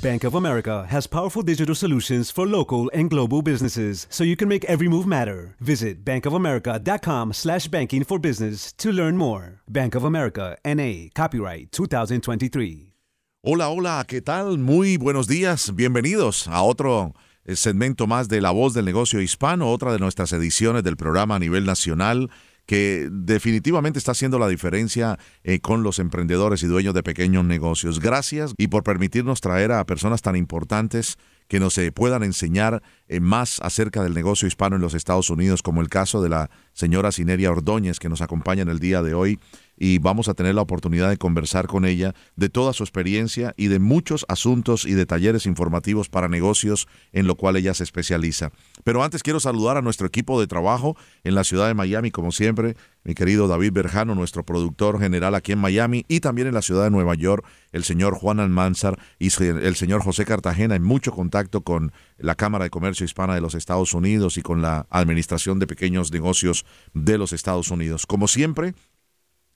Bank of America has powerful digital solutions for local and global businesses, so you can make every move matter. Visit bankofamerica.com slash banking for business to learn more. Bank of America, N.A., copyright 2023. Hola, hola, ¿qué tal? Muy buenos días, bienvenidos a otro eh, segmento más de La Voz del Negocio Hispano, otra de nuestras ediciones del programa a nivel nacional que definitivamente está haciendo la diferencia eh, con los emprendedores y dueños de pequeños negocios. Gracias y por permitirnos traer a personas tan importantes que nos eh, puedan enseñar eh, más acerca del negocio hispano en los Estados Unidos, como el caso de la señora Cineria Ordóñez, que nos acompaña en el día de hoy y vamos a tener la oportunidad de conversar con ella de toda su experiencia y de muchos asuntos y de talleres informativos para negocios en lo cual ella se especializa. Pero antes quiero saludar a nuestro equipo de trabajo en la ciudad de Miami, como siempre, mi querido David Berjano, nuestro productor general aquí en Miami y también en la ciudad de Nueva York, el señor Juan Almanzar y el señor José Cartagena en mucho contacto con la Cámara de Comercio Hispana de los Estados Unidos y con la Administración de Pequeños Negocios de los Estados Unidos. Como siempre,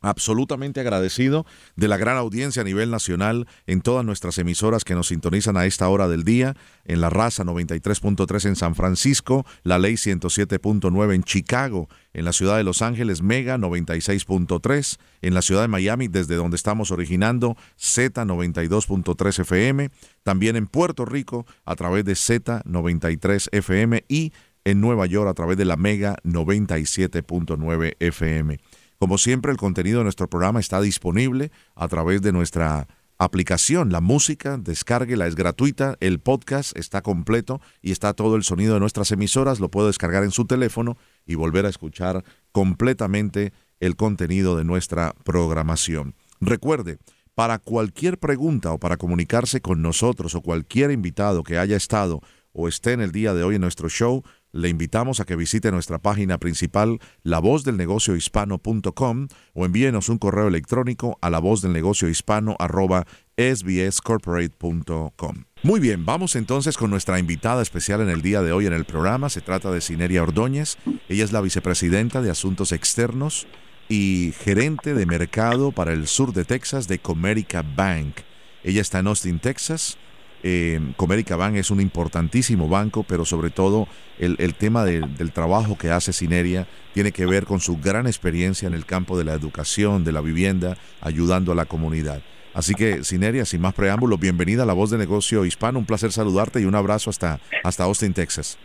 absolutamente agradecido de la gran audiencia a nivel nacional en todas nuestras emisoras que nos sintonizan a esta hora del día, en La Raza 93.3 en San Francisco, La Ley 107.9 en Chicago, en la ciudad de Los Ángeles, Mega 96.3, en la ciudad de Miami, desde donde estamos originando, Z 92.3 FM, también en Puerto Rico a través de Z 93 FM y en Nueva York a través de la Mega 97.9 FM. Como siempre, el contenido de nuestro programa está disponible a través de nuestra aplicación. La música, descárguela, es gratuita. El podcast está completo y está todo el sonido de nuestras emisoras. Lo puede descargar en su teléfono y volver a escuchar completamente el contenido de nuestra programación. Recuerde, para cualquier pregunta o para comunicarse con nosotros o cualquier invitado que haya estado o esté en el día de hoy en nuestro show, le invitamos a que visite nuestra página principal lavozdelnegociohispano.com o envíenos un correo electrónico a lavozdelnegociohispano@sbscorporate.com. Muy bien, vamos entonces con nuestra invitada especial en el día de hoy en el programa. Se trata de Cineria Ordóñez. Ella es la vicepresidenta de Asuntos Externos y gerente de mercado para el sur de Texas de Comerica Bank. Ella está en Austin, Texas eh, Comerica Bank es un importantísimo banco, pero sobre todo el, tema del trabajo que hace Cineria tiene que ver con su gran experiencia en el campo de la educación, de la vivienda, ayudando a la comunidad. Así que, Cineria, sin más preámbulos, bienvenida a La Voz de Negocio Hispano. Un placer saludarte y un abrazo hasta, hasta Austin, Texas.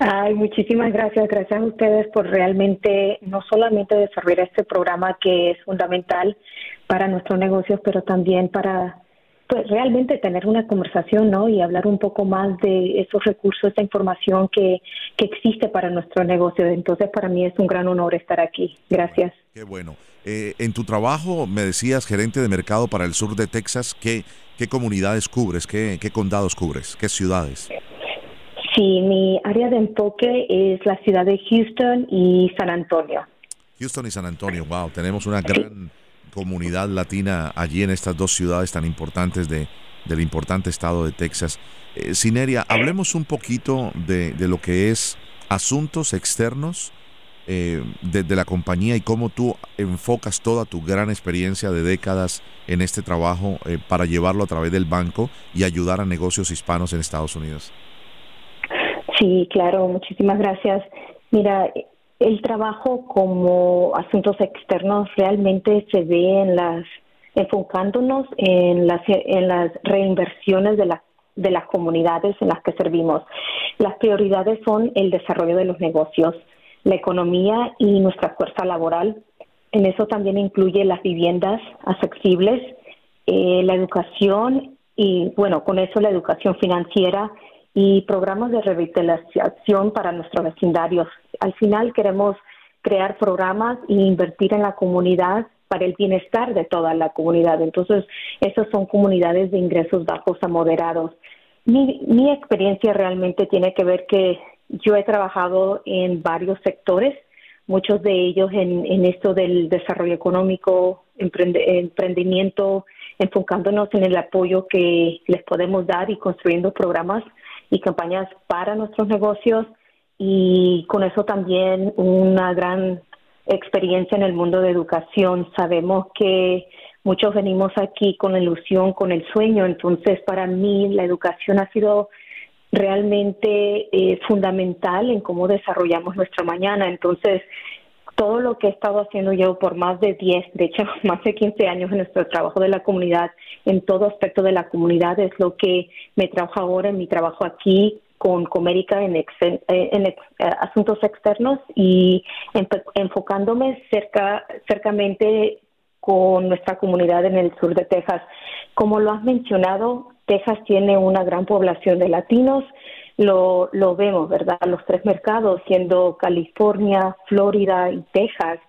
Ay, muchísimas gracias. Gracias a ustedes por realmente no solamente desarrollar este programa que es fundamental para nuestros negocios, pero también para pues realmente tener una conversación, ¿no? Y hablar un poco más de esos recursos, esa información que, que existe para nuestro negocio. Entonces, para mí es un gran honor estar aquí. Gracias. Qué bueno. Eh, en tu trabajo, me decías, gerente de mercado para el sur de Texas, ¿qué, qué comunidades cubres? ¿Qué, qué condados cubres? ¿Qué ciudades? Sí, mi área de enfoque es la ciudad de Houston y San Antonio. Houston y San Antonio, wow, tenemos una gran comunidad latina allí en estas dos ciudades tan importantes de, del importante estado de Texas. Eh, Sineria, hablemos un poquito de, lo que es asuntos externos eh, de, la compañía y cómo tú enfocas toda tu gran experiencia de décadas en este trabajo eh, para llevarlo a través del banco y ayudar a negocios hispanos en Estados Unidos. Sí, claro, muchísimas gracias. Mira, el trabajo como asuntos externos realmente se ve en las enfocándonos en las, en las reinversiones de las de las comunidades en las que servimos. Las prioridades son el desarrollo de los negocios, la economía y nuestra fuerza laboral. En eso también incluye las viviendas accesibles, eh, la educación y, bueno, con eso la educación financiera y programas de revitalización para nuestros vecindarios. Al final queremos crear programas e invertir en la comunidad para el bienestar de toda la comunidad. Entonces, esas son comunidades de ingresos bajos a moderados. Mi, mi experiencia realmente tiene que ver que yo he trabajado en varios sectores, muchos de ellos en, en esto del desarrollo económico, emprendimiento, enfocándonos en el apoyo que les podemos dar y construyendo programas y campañas para nuestros negocios y con eso también una gran experiencia en el mundo de educación. Sabemos que muchos venimos aquí con la ilusión, con el sueño, entonces para mí la educación ha sido realmente eh, fundamental en cómo desarrollamos nuestra mañana. Entonces, todo lo que he estado haciendo yo por más de 10, de hecho, más de 15 años en nuestro trabajo de la comunidad, en todo aspecto de la comunidad, es lo que me trabaja ahora en mi trabajo aquí con Comérica en, en eh, asuntos externos y enfocándome cerca, cercamente con nuestra comunidad en el sur de Texas. Como lo has mencionado, Texas tiene una gran población de latinos, lo, lo vemos, ¿verdad? Los tres mercados, siendo California, Florida y Texas,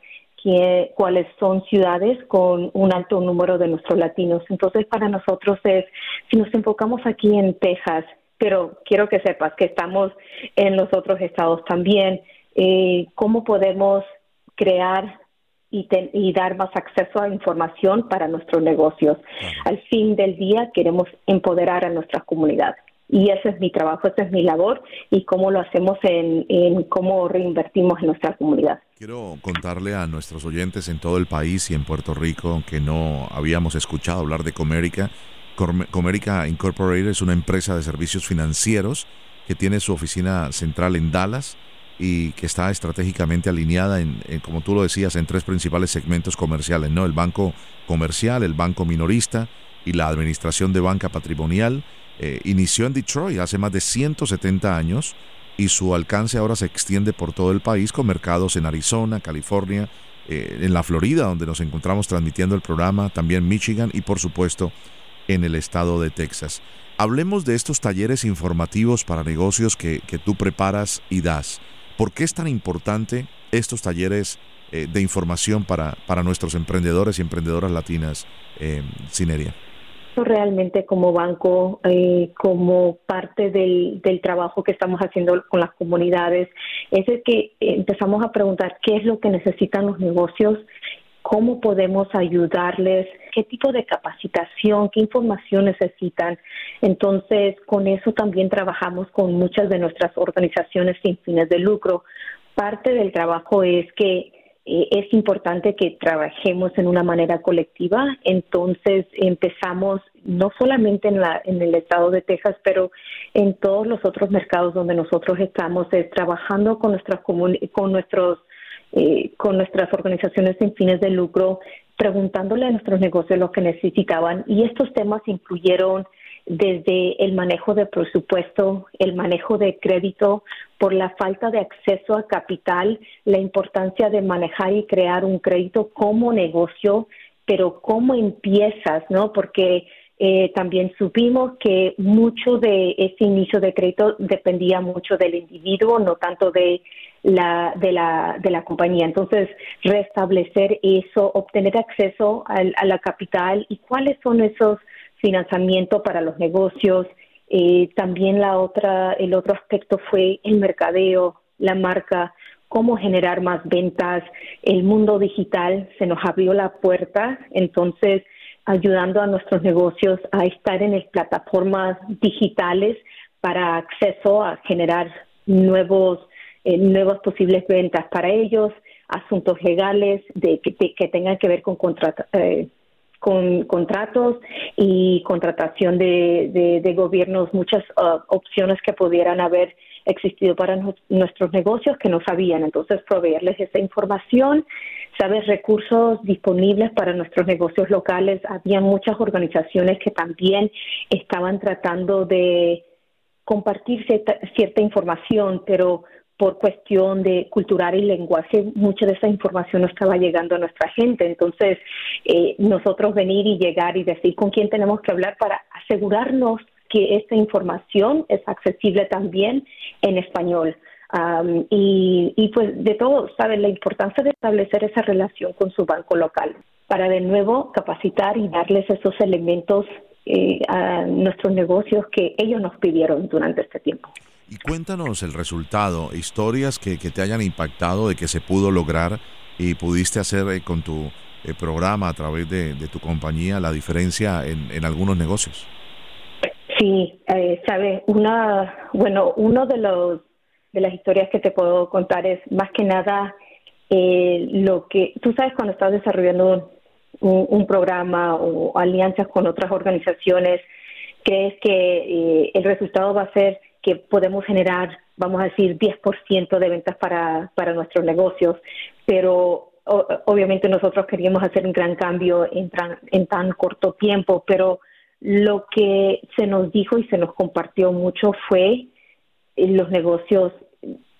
que, cuáles son ciudades con un alto número de nuestros latinos. Entonces, para nosotros es, si nos enfocamos aquí en Texas, pero quiero que sepas que estamos en los otros estados también, eh, ¿cómo podemos crear y, y, dar más acceso a información para nuestros negocios? Al fin del día queremos empoderar a nuestra comunidad. Y ese es mi trabajo, esa es mi labor y cómo lo hacemos en, en cómo reinvertimos en nuestra comunidad. Quiero contarle a nuestros oyentes en todo el país y en Puerto Rico que no habíamos escuchado hablar de Comérica Comerica Incorporated es una empresa de servicios financieros que tiene su oficina central en Dallas y que está estratégicamente alineada en, como tú lo decías, en tres principales segmentos comerciales, ¿no? El banco comercial, el banco minorista y la administración de banca patrimonial. Eh, inició en Detroit hace más de 170 años y su alcance ahora se extiende por todo el país con mercados en Arizona, California, eh, en la Florida, donde nos encontramos transmitiendo el programa, también Michigan y por supuesto en el estado de Texas. Hablemos de estos talleres informativos para negocios que, tú preparas y das. ¿Por qué es tan importante estos talleres eh, de información para, para nuestros emprendedores y emprendedoras latinas, eh, Realmente como banco, eh, como parte del, del, trabajo que estamos haciendo con las comunidades, es el que empezamos a preguntar qué es lo que necesitan los negocios cómo podemos ayudarles, qué tipo de capacitación, qué información necesitan. Entonces, con eso también trabajamos con muchas de nuestras organizaciones sin fines de lucro. Parte del trabajo es que es importante que trabajemos en una manera colectiva. Entonces, empezamos no solamente en, la, en el estado de Texas, pero en todos los otros mercados donde nosotros estamos, es trabajando con, nuestras con nuestros eh, con nuestras organizaciones sin fines de lucro, preguntándole a nuestros negocios lo que necesitaban. Y estos temas incluyeron desde el manejo de presupuesto, el manejo de crédito, por la falta de acceso a capital, la importancia de manejar y crear un crédito como negocio, pero cómo empiezas, ¿no? Porque eh, también supimos que mucho de ese inicio de crédito dependía mucho del individuo, no tanto de la, de, la, de la compañía. Entonces, restablecer eso, obtener acceso a, la capital y cuáles son esos financiamientos para los negocios. Eh, también la otra, el otro aspecto fue el mercadeo, la marca, cómo generar más ventas. El mundo digital se nos abrió la puerta, entonces ayudando a nuestros negocios a estar en las plataformas digitales para acceso a generar nuevos eh, nuevas posibles ventas para ellos, asuntos legales de, que, tengan que ver con contrato, eh, con contratos y contratación de, de, gobiernos, muchas uh, opciones que pudieran haber existido para nuestros negocios que no sabían. Entonces, proveerles esa información, sabes, recursos disponibles para nuestros negocios locales. Había muchas organizaciones que también estaban tratando de compartir cierta información, pero por cuestión de cultural y lenguaje, mucha de esa información no estaba llegando a nuestra gente. Entonces, eh, nosotros venir y llegar y decir con quién tenemos que hablar para asegurarnos que esta información es accesible también en español. y, y, pues de todo, ¿saben? La importancia de establecer esa relación con su banco local para de nuevo capacitar y darles esos elementos eh, a nuestros negocios que ellos nos pidieron durante este tiempo. Y cuéntanos el resultado, historias que, te hayan impactado de que se pudo lograr y pudiste hacer eh, con tu eh, programa a través de, tu compañía la diferencia en, algunos negocios. Sí, eh, sabe, una, bueno, uno de los de las historias que te puedo contar es más que nada lo que tú sabes cuando estás desarrollando un, un, programa o alianzas con otras organizaciones, crees que el resultado va a ser que podemos generar, vamos a decir, 10% de ventas para, para nuestros negocios, pero obviamente nosotros queríamos hacer un gran cambio en, en tan corto tiempo, pero lo que se nos dijo y se nos compartió mucho fue los negocios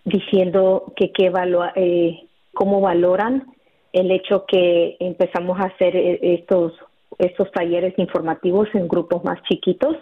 diciendo que qué eh, cómo valoran el hecho que empezamos a hacer eh, estos estos talleres informativos en grupos más chiquitos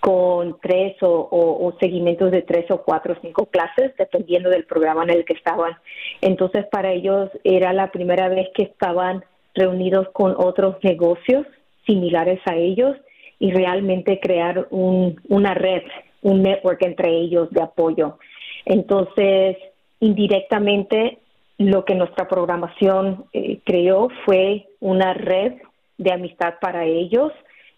con tres o, seguimientos de tres o cuatro o cinco clases, dependiendo del programa en el que estaban. Entonces, para ellos era la primera vez que estaban reunidos con otros negocios similares a ellos y realmente crear una red, un network entre ellos de apoyo. Entonces, indirectamente, lo que nuestra programación eh, creó fue una red de amistad para ellos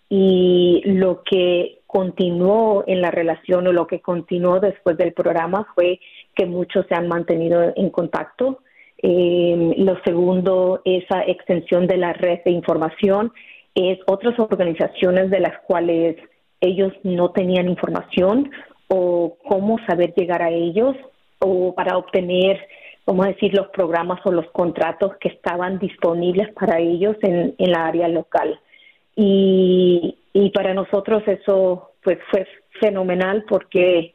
y lo que continuó en la relación o lo que continuó después del programa fue que muchos se han mantenido en contacto. Eh, lo segundo, esa extensión de la red de información es otras organizaciones de las cuales ellos no tenían información o cómo saber llegar a ellos o para obtener, vamos a decir, los programas o los contratos que estaban disponibles para ellos en, en la área local. Y, y para nosotros eso pues fue fenomenal porque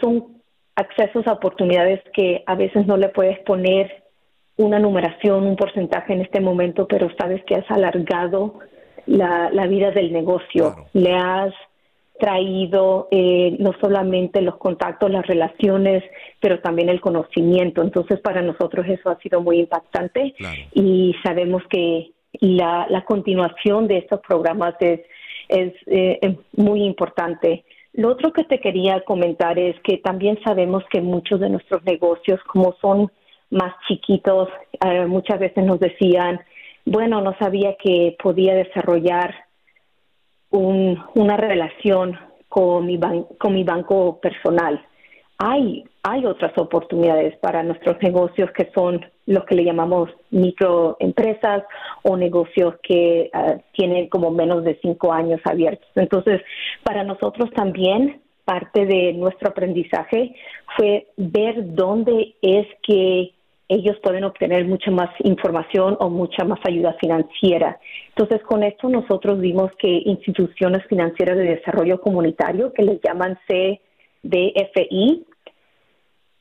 son accesos a oportunidades que a veces no le puedes poner una numeración, un porcentaje en este momento, pero sabes que has alargado la, la vida del negocio. Le has traído eh, no solamente los contactos, las relaciones, pero también el conocimiento. Entonces, para nosotros eso ha sido muy impactante y sabemos que la, la continuación de estos programas es, eh, es muy importante. Lo otro que te quería comentar es que también sabemos que muchos de nuestros negocios, como son más chiquitos, eh, muchas veces nos decían, bueno, no sabía que podía desarrollar un, una relación con mi, con mi banco personal. Hay, hay otras oportunidades para nuestros negocios que son los que le llamamos microempresas o negocios que ah, tienen como menos de cinco años abiertos. Entonces, para nosotros también parte de nuestro aprendizaje fue ver dónde es que ellos pueden obtener mucha más información o mucha más ayuda financiera. Entonces, con esto nosotros vimos que instituciones financieras de desarrollo comunitario, que les llaman CDFI,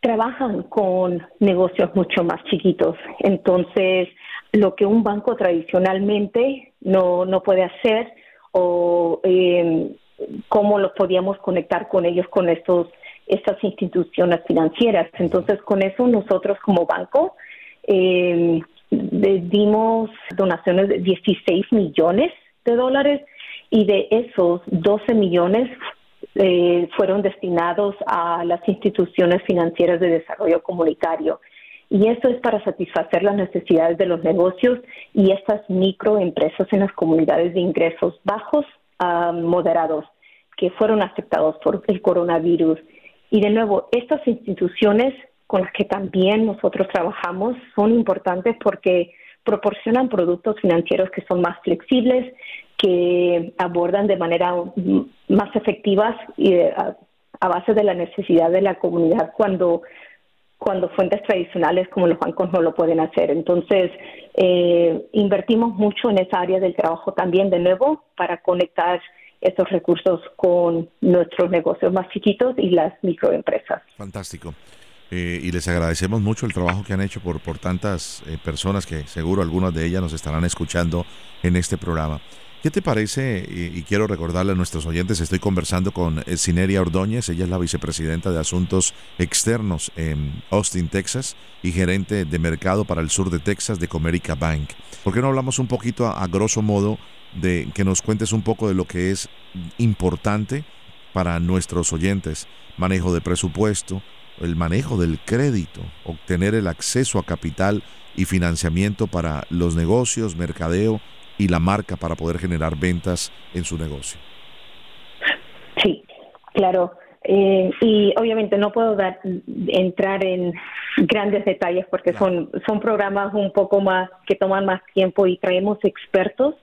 trabajan con negocios mucho más chiquitos. Entonces, lo que un banco tradicionalmente no, no puede hacer o eh, cómo los podíamos conectar con ellos con estos estas instituciones financieras. Entonces, con eso nosotros como banco eh, dimos donaciones de 16 millones de dólares y de esos 12 millones eh, fueron destinados a las instituciones financieras de desarrollo comunitario. Y eso es para satisfacer las necesidades de los negocios y estas microempresas en las comunidades de ingresos bajos a moderados que fueron afectados por el coronavirus. Y de nuevo, estas instituciones con las que también nosotros trabajamos son importantes porque proporcionan productos financieros que son más flexibles, que abordan de manera más efectiva y eh, a, base de la necesidad de la comunidad cuando cuando fuentes tradicionales como los bancos no lo pueden hacer. Entonces, eh, invertimos mucho en esa área del trabajo también, de nuevo, para conectar estos recursos con nuestros negocios más chiquitos y las microempresas. Fantástico. Eh, y les agradecemos mucho el trabajo que han hecho por, por tantas eh, personas que seguro algunas de ellas nos estarán escuchando en este programa. ¿Qué te parece? Y, quiero recordarle a nuestros oyentes, estoy conversando con Cineria Ordóñez, ella es la vicepresidenta de Asuntos Externos en Austin, Texas, y gerente de mercado para el sur de Texas de Comerica Bank. ¿Por qué no hablamos un poquito a, a grosso modo de que nos cuentes un poco de lo que es importante para nuestros oyentes? Manejo de presupuesto, el manejo del crédito, obtener el acceso a capital y financiamiento para los negocios, mercadeo y la marca para poder generar ventas en su negocio. Sí, claro. Eh, y obviamente no puedo dar, entrar en grandes detalles porque son, son programas un poco más que toman más tiempo y traemos expertos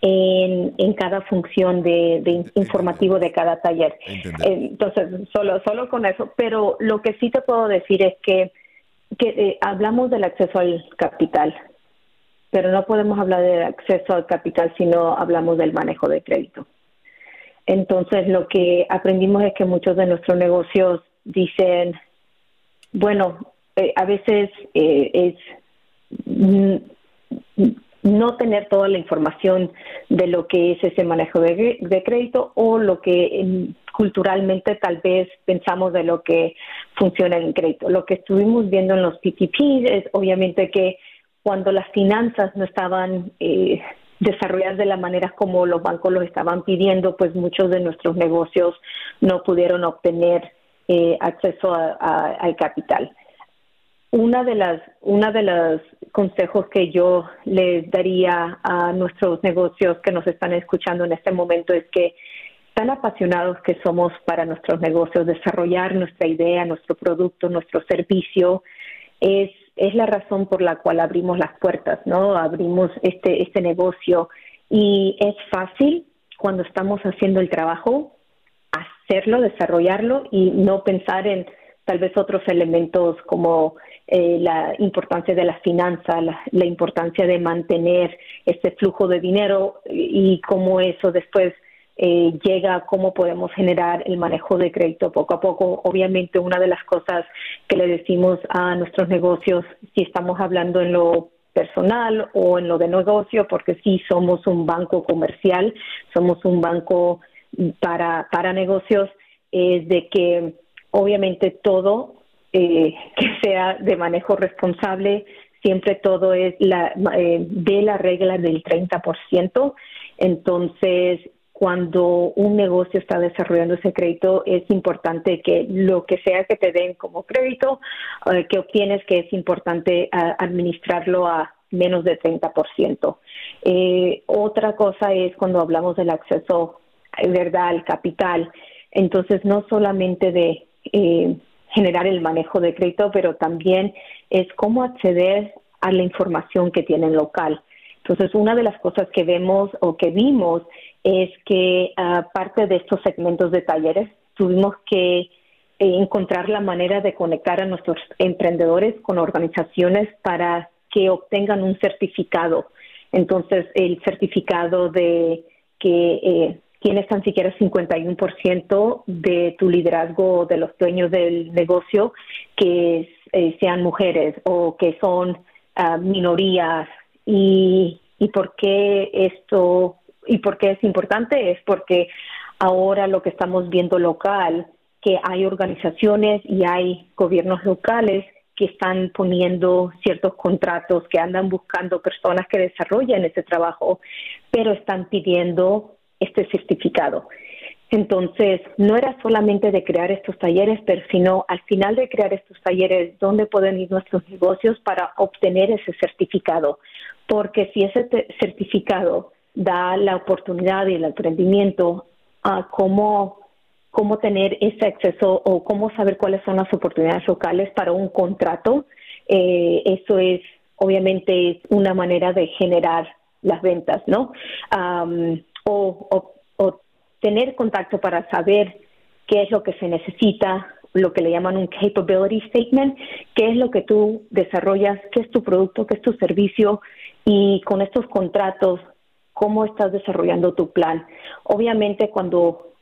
en, en cada función de, informativo de cada taller. Entonces, solo, solo con eso. Pero lo que sí te puedo decir es que, que eh, hablamos del acceso al capital, pero no podemos hablar del acceso al capital si no hablamos del manejo de crédito. Entonces, lo que aprendimos es que muchos de nuestros negocios dicen, bueno, eh, a veces eh, es mm, no tener toda la información de lo que es ese manejo de, crédito o lo que culturalmente tal vez pensamos de lo que funciona en crédito. Lo que estuvimos viendo en los PTP es obviamente que cuando las finanzas no estaban eh, desarrolladas de la manera como los bancos los estaban pidiendo, pues muchos de nuestros negocios no pudieron obtener eh, acceso al capital una de las una de los consejos que yo les daría a nuestros negocios que nos están escuchando en este momento es que tan apasionados que somos para nuestros negocios desarrollar nuestra idea nuestro producto nuestro servicio es es la razón por la cual abrimos las puertas no abrimos este este negocio. Y es fácil cuando estamos haciendo el trabajo hacerlo desarrollarlo y no pensar en tal vez otros elementos como eh, la importancia de las finanzas, la, importancia de mantener este flujo de dinero y cómo eso después eh, llega, cómo podemos generar el manejo de crédito poco a poco. Obviamente una de las cosas que le decimos a nuestros negocios, si estamos hablando en lo personal o en lo de negocio, porque sí somos un banco comercial, somos un banco para, para negocios, es de que obviamente todo eh, que sea de manejo responsable, siempre todo es la, eh, de la regla del 30%. Entonces, cuando un negocio está desarrollando ese crédito, es importante que lo que sea que te den como crédito, eh, que obtienes, que es importante administrarlo a menos de 30%. Eh, otra cosa es cuando hablamos del acceso, ¿verdad?, al capital. Entonces, no solamente de eh, generar el manejo de crédito, pero también es cómo acceder a la información que tienen local. Entonces, una de las cosas que vemos o que vimos es que aparte de estos segmentos de talleres, tuvimos que eh, encontrar la manera de conectar a nuestros emprendedores con organizaciones para que obtengan un certificado. Entonces, el certificado de que eh, tienes tan siquiera 51% de tu liderazgo de los dueños del negocio que eh, sean mujeres o que son ah, minorías. Y, y por qué esto y por qué es importante es porque ahora lo que estamos viendo local que hay organizaciones y hay gobiernos locales que están poniendo ciertos contratos, que andan buscando personas que desarrollen ese trabajo, pero están pidiendo este certificado. Entonces, no era solamente de crear estos talleres, pero sino al final de crear estos talleres, ¿dónde pueden ir nuestros negocios para obtener ese certificado? Porque si ese certificado da la oportunidad y el emprendimiento a cómo, cómo tener ese acceso o cómo saber cuáles son las oportunidades locales para un contrato, eh, eso es obviamente una manera de generar las ventas, ¿no? O, o tener contacto para saber qué es lo que se necesita, lo que le llaman un capability statement, qué es lo que tú desarrollas, qué es tu producto, qué es tu servicio y con estos contratos, cómo estás desarrollando tu plan. Obviamente cuando,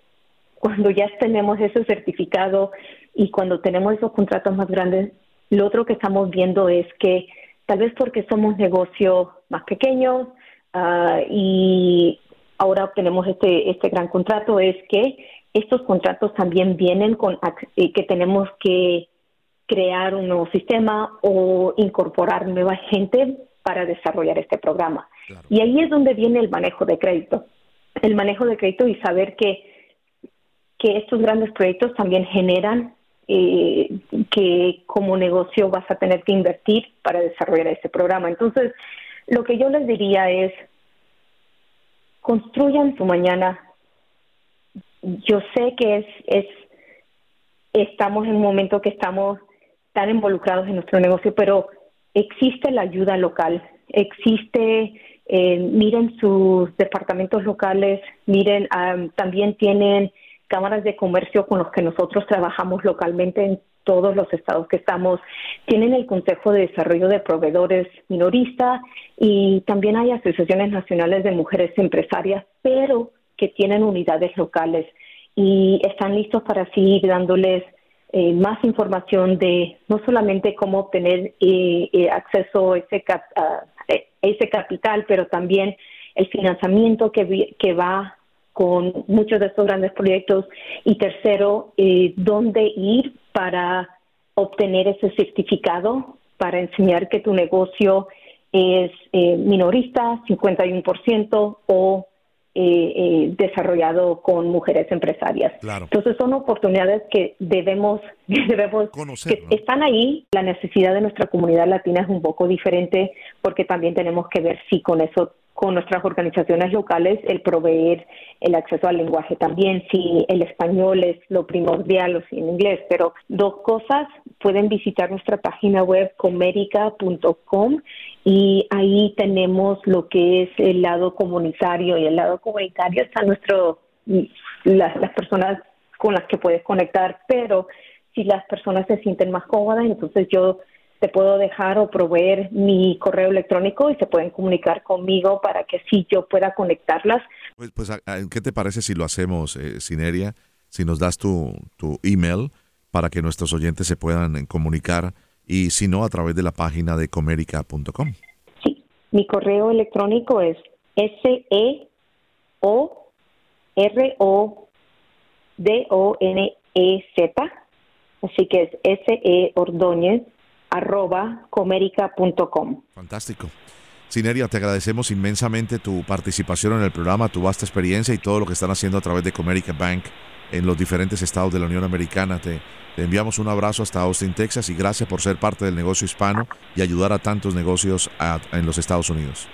cuando ya tenemos ese certificado y cuando tenemos esos contratos más grandes, lo otro que estamos viendo es que tal vez porque somos negocios más pequeños uh, y ahora obtenemos este, este gran contrato, es que estos contratos también vienen con eh, que tenemos que crear un nuevo sistema o incorporar nueva gente para desarrollar este programa. Y ahí es donde viene el manejo de crédito. El manejo de crédito y saber que, que estos grandes proyectos también generan eh, que como negocio vas a tener que invertir para desarrollar este programa. Entonces, lo que yo les diría es, construyan su mañana. Yo sé que es, es, estamos en un momento que estamos tan involucrados en nuestro negocio, pero existe la ayuda local, existe, eh, miren sus departamentos locales, miren, también tienen cámaras de comercio con los que nosotros trabajamos localmente en todos los estados que estamos, tienen el Consejo de Desarrollo de Proveedores Minorista y también hay asociaciones nacionales de mujeres empresarias, pero que tienen unidades locales y están listos para seguir dándoles eh, más información de no solamente cómo obtener eh, eh, acceso a ese, ese capital, pero también el financiamiento que, que va con muchos de estos grandes proyectos. Y tercero, dónde ir para obtener ese certificado para enseñar que tu negocio es minorista, 51% o eh, eh, desarrollado con mujeres empresarias. Entonces son oportunidades que debemos, debemos que están ahí. La necesidad de nuestra comunidad latina es un poco diferente porque también tenemos que ver si con eso con nuestras organizaciones locales el proveer el acceso al lenguaje también, si el español es lo primordial o si en inglés, pero dos cosas, pueden visitar nuestra página web comerica.com y ahí tenemos lo que es el lado comunitario y el lado comunitario. Está nuestro las, las personas con las que puedes conectar, pero si las personas se sienten más cómodas, entonces yo te puedo dejar o proveer mi correo electrónico y se pueden comunicar conmigo para que así yo pueda conectarlas. Pues, pues ¿qué te parece si lo hacemos, eh, Sineria? Si nos das tu, tu email para que nuestros oyentes se puedan comunicar y si no, a través de la página de comerica.com. Sí, mi correo electrónico es S-E-O-R-O-D-O-N-E-Z, así que es S-E Ordóñez arroba comerica.com. Fantástico. Sineria, te agradecemos inmensamente tu participación en el programa, tu vasta experiencia y todo lo que están haciendo a través de Comerica Bank en los diferentes estados de la Unión Americana. Te, te enviamos un abrazo hasta Austin, Texas y gracias por ser parte del negocio hispano y ayudar a tantos negocios en los Estados Unidos.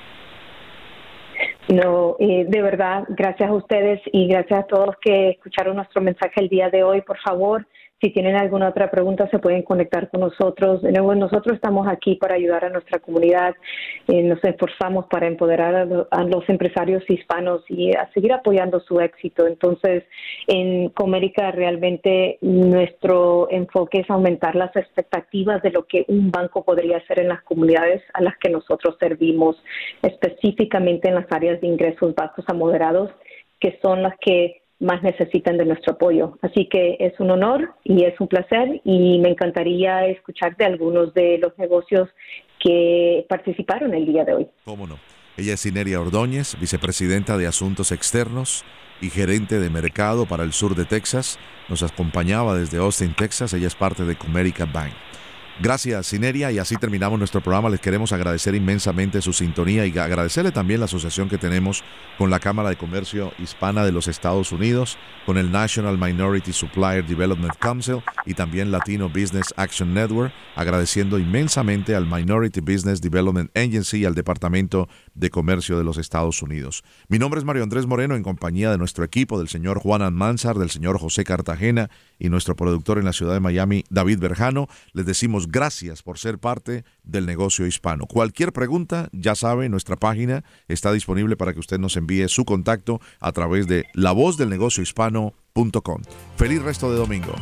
No, eh, de verdad, gracias a ustedes y gracias a todos que escucharon nuestro mensaje el día de hoy. Por favor, si tienen alguna otra pregunta, se pueden conectar con nosotros. De nuevo, nosotros estamos aquí para ayudar a nuestra comunidad. Eh, nos esforzamos para empoderar a, los empresarios hispanos y a seguir apoyando su éxito. Entonces, en Comérica realmente nuestro enfoque es aumentar las expectativas de lo que un banco podría hacer en las comunidades a las que nosotros servimos, específicamente en las áreas de ingresos bajos a moderados, que son las que más necesitan de nuestro apoyo. Así que es un honor y es un placer y me encantaría escuchar de algunos de los negocios que participaron el día de hoy. ¿Cómo no? Ella es Ineria Ordóñez, vicepresidenta de Asuntos Externos y gerente de mercado para el sur de Texas. Nos acompañaba desde Austin, Texas. Ella es parte de Comerica Bank. Gracias, Sineria, y así terminamos nuestro programa. Les queremos agradecer inmensamente su sintonía y agradecerle también la asociación que tenemos con la Cámara de Comercio Hispana de los Estados Unidos, con el National Minority Supplier Development Council y también Latino Business Action Network, agradeciendo inmensamente al Minority Business Development Agency y al Departamento de Comercio de los Estados Unidos. Mi nombre es Mario Andrés Moreno en compañía de nuestro equipo, del señor Juan Almanzar, del señor José Cartagena y nuestro productor en la ciudad de Miami, David Berjano. Les decimos gracias por ser parte del negocio hispano. Cualquier pregunta, ya sabe, nuestra página está disponible para que usted nos envíe su contacto a través de lavozdelnegociohispano.com. Feliz resto de domingo.